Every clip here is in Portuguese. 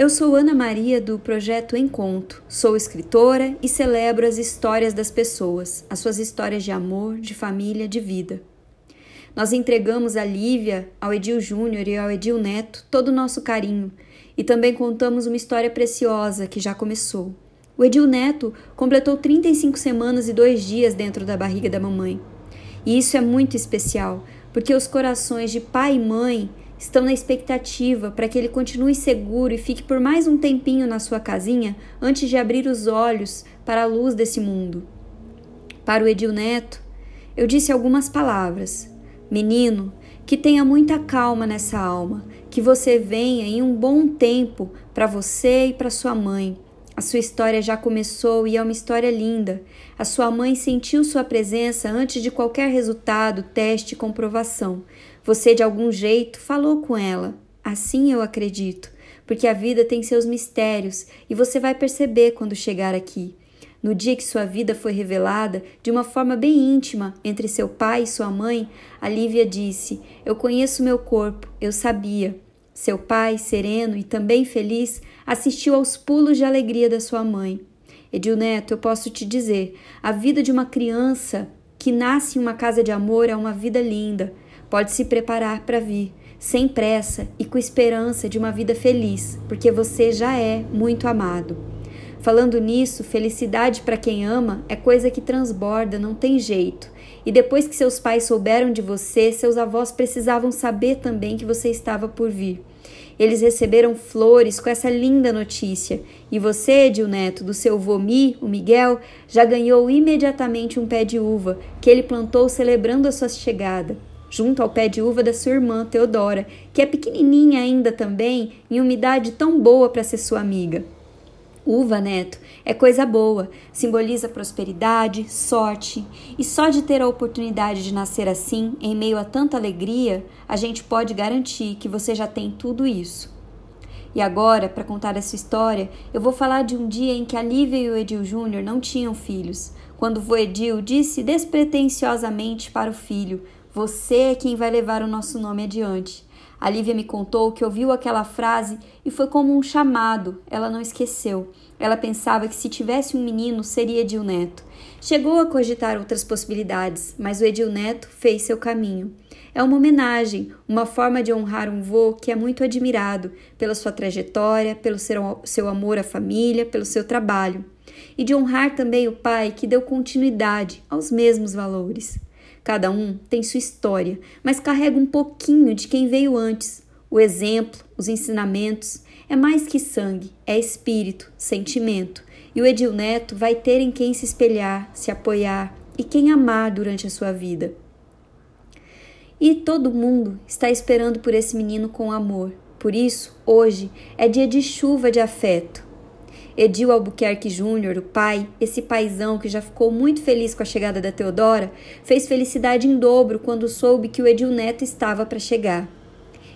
Eu sou Ana Maria do projeto Encontro. Sou escritora e celebro as histórias das pessoas, as suas histórias de amor, de família, de vida. Nós entregamos a Lívia, ao Edil Júnior e ao Edil Neto todo o nosso carinho e também contamos uma história preciosa que já começou. O Edil Neto completou 35 semanas e dois dias dentro da barriga da mamãe. E isso é muito especial, porque os corações de pai e mãe estão na expectativa para que ele continue seguro e fique por mais um tempinho na sua casinha antes de abrir os olhos para a luz desse mundo. Para o Edil Neto, eu disse algumas palavras. Menino, que tenha muita calma nessa alma, que você venha em um bom tempo para você e para sua mãe. A sua história já começou e é uma história linda. A sua mãe sentiu sua presença antes de qualquer resultado, teste, comprovação. Você, de algum jeito, falou com ela. Assim eu acredito, porque a vida tem seus mistérios e você vai perceber quando chegar aqui. No dia que sua vida foi revelada, de uma forma bem íntima, entre seu pai e sua mãe, a Lívia disse: Eu conheço meu corpo, eu sabia. Seu pai, sereno e também feliz, assistiu aos pulos de alegria da sua mãe. Edil Neto, eu posso te dizer: a vida de uma criança que nasce em uma casa de amor é uma vida linda. Pode se preparar para vir, sem pressa e com esperança de uma vida feliz, porque você já é muito amado. Falando nisso, felicidade para quem ama é coisa que transborda, não tem jeito. E depois que seus pais souberam de você, seus avós precisavam saber também que você estava por vir. Eles receberam flores com essa linda notícia. E você, Edil Neto, do seu vomi, o Miguel, já ganhou imediatamente um pé de uva que ele plantou celebrando a sua chegada junto ao pé de uva da sua irmã Teodora, que é pequenininha ainda também, em umidade tão boa para ser sua amiga. Uva, neto, é coisa boa, simboliza prosperidade, sorte, e só de ter a oportunidade de nascer assim, em meio a tanta alegria, a gente pode garantir que você já tem tudo isso. E agora, para contar essa história, eu vou falar de um dia em que a Lívia e o Edil Júnior não tinham filhos, quando o Edil disse despretensiosamente para o filho: você é quem vai levar o nosso nome adiante. A Lívia me contou que ouviu aquela frase e foi como um chamado. Ela não esqueceu. Ela pensava que se tivesse um menino seria Edil Neto. Chegou a cogitar outras possibilidades, mas o Edil Neto fez seu caminho. É uma homenagem, uma forma de honrar um vô que é muito admirado pela sua trajetória, pelo seu, seu amor à família, pelo seu trabalho. E de honrar também o pai que deu continuidade aos mesmos valores. Cada um tem sua história, mas carrega um pouquinho de quem veio antes. O exemplo, os ensinamentos, é mais que sangue, é espírito, sentimento. E o Edil Neto vai ter em quem se espelhar, se apoiar e quem amar durante a sua vida. E todo mundo está esperando por esse menino com amor. Por isso, hoje é dia de chuva de afeto. Edil Albuquerque Júnior, o pai, esse paizão que já ficou muito feliz com a chegada da Teodora, fez felicidade em dobro quando soube que o Edil Neto estava para chegar.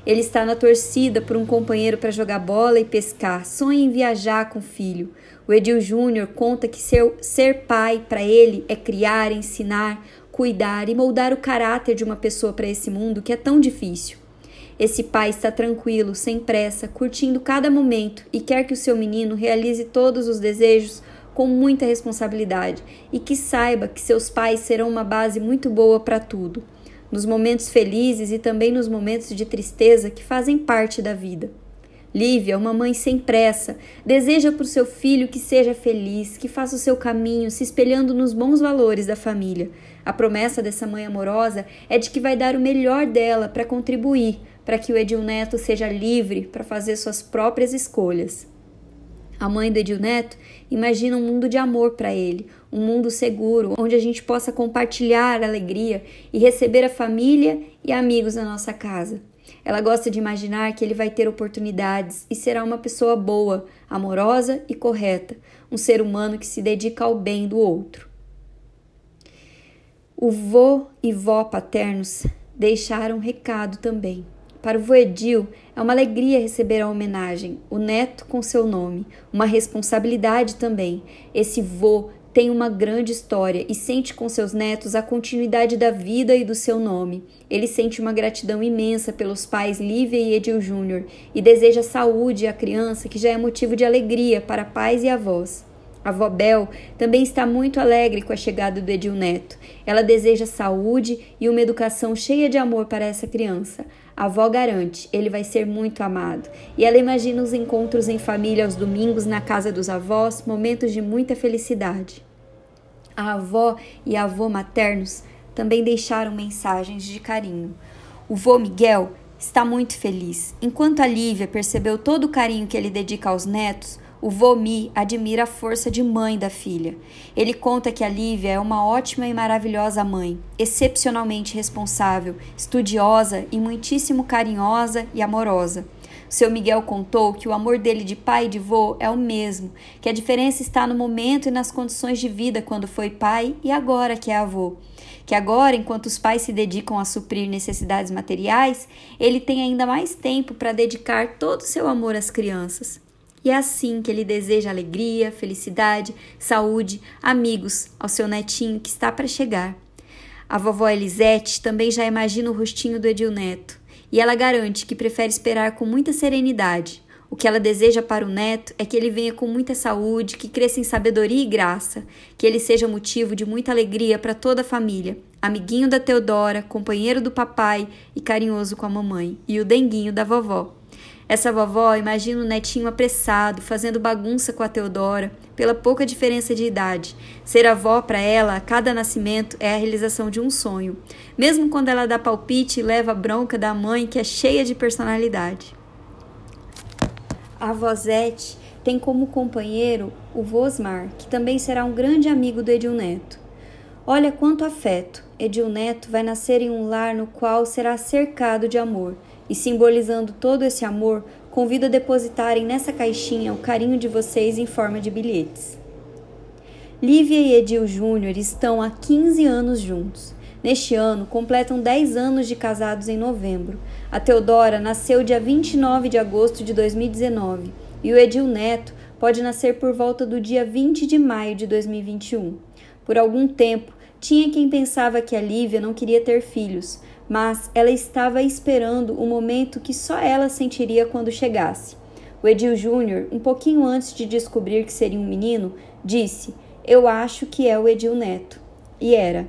Ele está na torcida por um companheiro para jogar bola e pescar, sonha em viajar com o filho. O Edil Júnior conta que ser, ser pai para ele é criar, ensinar, cuidar e moldar o caráter de uma pessoa para esse mundo que é tão difícil. Esse pai está tranquilo, sem pressa, curtindo cada momento e quer que o seu menino realize todos os desejos com muita responsabilidade e que saiba que seus pais serão uma base muito boa para tudo, nos momentos felizes e também nos momentos de tristeza que fazem parte da vida. Lívia, uma mãe sem pressa, deseja para o seu filho que seja feliz, que faça o seu caminho se espelhando nos bons valores da família. A promessa dessa mãe amorosa é de que vai dar o melhor dela para contribuir para que o Edil Neto seja livre para fazer suas próprias escolhas. A mãe do Edil Neto imagina um mundo de amor para ele, um mundo seguro, onde a gente possa compartilhar a alegria e receber a família e amigos na nossa casa. Ela gosta de imaginar que ele vai ter oportunidades e será uma pessoa boa, amorosa e correta, um ser humano que se dedica ao bem do outro. O vô e vó paternos deixaram um recado também. Para o Voedil, é uma alegria receber a homenagem, o neto com seu nome, uma responsabilidade também. Esse vô tem uma grande história e sente com seus netos a continuidade da vida e do seu nome. Ele sente uma gratidão imensa pelos pais Lívia e Edil Júnior e deseja saúde à criança, que já é motivo de alegria para pais e avós. A avó Bel também está muito alegre com a chegada do Edil Neto. Ela deseja saúde e uma educação cheia de amor para essa criança. A avó garante, ele vai ser muito amado. E ela imagina os encontros em família aos domingos na casa dos avós, momentos de muita felicidade. A avó e a avô maternos também deixaram mensagens de carinho. O vô Miguel está muito feliz. Enquanto a Lívia percebeu todo o carinho que ele dedica aos netos, o Vomi admira a força de mãe da filha. Ele conta que a Lívia é uma ótima e maravilhosa mãe, excepcionalmente responsável, estudiosa e muitíssimo carinhosa e amorosa. Seu Miguel contou que o amor dele de pai e de vô é o mesmo, que a diferença está no momento e nas condições de vida quando foi pai e agora que é avô. Que agora, enquanto os pais se dedicam a suprir necessidades materiais, ele tem ainda mais tempo para dedicar todo o seu amor às crianças. E é assim que ele deseja alegria, felicidade, saúde, amigos ao seu netinho que está para chegar. A vovó Elisete também já imagina o rostinho do Edil Neto, e ela garante que prefere esperar com muita serenidade. O que ela deseja para o neto é que ele venha com muita saúde, que cresça em sabedoria e graça, que ele seja motivo de muita alegria para toda a família, amiguinho da Teodora, companheiro do papai e carinhoso com a mamãe, e o denguinho da vovó. Essa vovó imagina o netinho apressado, fazendo bagunça com a Teodora, pela pouca diferença de idade. Ser avó para ela, a cada nascimento, é a realização de um sonho, mesmo quando ela dá palpite e leva a bronca da mãe, que é cheia de personalidade. A Vozete tem como companheiro o Vosmar, que também será um grande amigo do Edil Neto. Olha quanto afeto! Edil Neto vai nascer em um lar no qual será cercado de amor e simbolizando todo esse amor, convido a depositarem nessa caixinha o carinho de vocês em forma de bilhetes. Lívia e Edil Júnior estão há 15 anos juntos. Neste ano, completam 10 anos de casados em novembro. A Teodora nasceu dia 29 de agosto de 2019 e o Edil Neto pode nascer por volta do dia 20 de maio de 2021. Por algum tempo, tinha quem pensava que a Lívia não queria ter filhos, mas ela estava esperando o momento que só ela sentiria quando chegasse. O Edil Júnior, um pouquinho antes de descobrir que seria um menino, disse: Eu acho que é o Edil Neto. E era.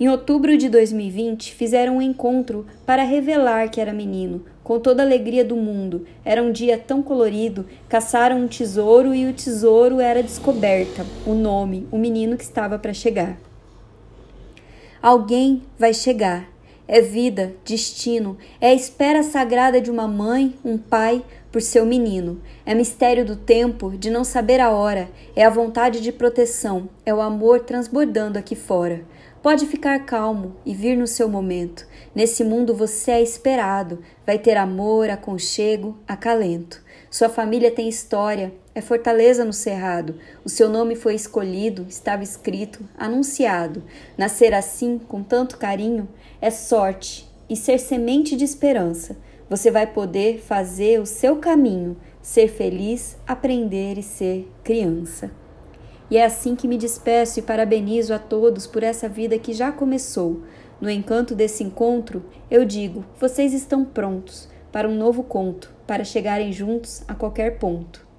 Em outubro de 2020, fizeram um encontro para revelar que era menino, com toda a alegria do mundo. Era um dia tão colorido, caçaram um tesouro e o tesouro era descoberta, o nome, o menino que estava para chegar. Alguém vai chegar, é vida, destino, é a espera sagrada de uma mãe, um pai por seu menino. É mistério do tempo, de não saber a hora, é a vontade de proteção, é o amor transbordando aqui fora. Pode ficar calmo e vir no seu momento. Nesse mundo você é esperado, vai ter amor, aconchego, acalento. Sua família tem história, é fortaleza no cerrado. O seu nome foi escolhido, estava escrito, anunciado. Nascer assim, com tanto carinho, é sorte e ser semente de esperança. Você vai poder fazer o seu caminho, ser feliz, aprender e ser criança. E é assim que me despeço e parabenizo a todos por essa vida que já começou. No encanto desse encontro, eu digo: vocês estão prontos para um novo conto, para chegarem juntos a qualquer ponto.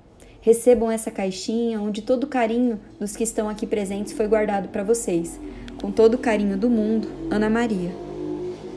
Recebam essa caixinha onde todo o carinho dos que estão aqui presentes foi guardado para vocês. Com todo o carinho do mundo, Ana Maria.